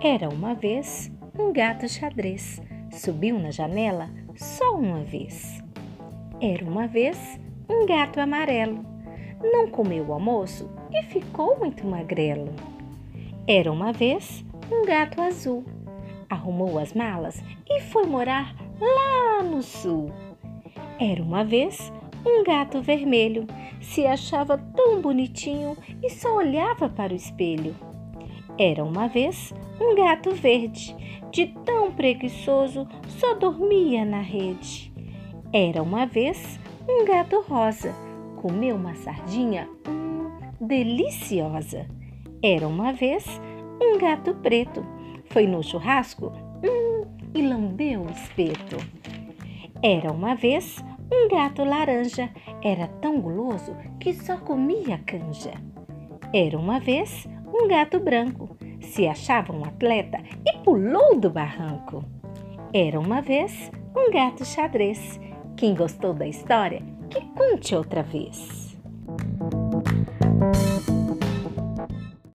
Era uma vez um gato xadrez, subiu na janela só uma vez. Era uma vez um gato amarelo, não comeu o almoço e ficou muito magrelo. Era uma vez um gato azul, arrumou as malas e foi morar lá no sul. Era uma vez um gato vermelho, se achava tão bonitinho e só olhava para o espelho. Era uma vez um gato verde, de tão preguiçoso, só dormia na rede. Era uma vez um gato rosa, comeu uma sardinha, hum, deliciosa. Era uma vez um gato preto, foi no churrasco, hum, e lambeu o espeto. Era uma vez um gato laranja, era tão guloso que só comia canja. Era uma vez um gato branco, se achava um atleta e pulou do barranco. Era uma vez um gato xadrez. Quem gostou da história, que conte outra vez.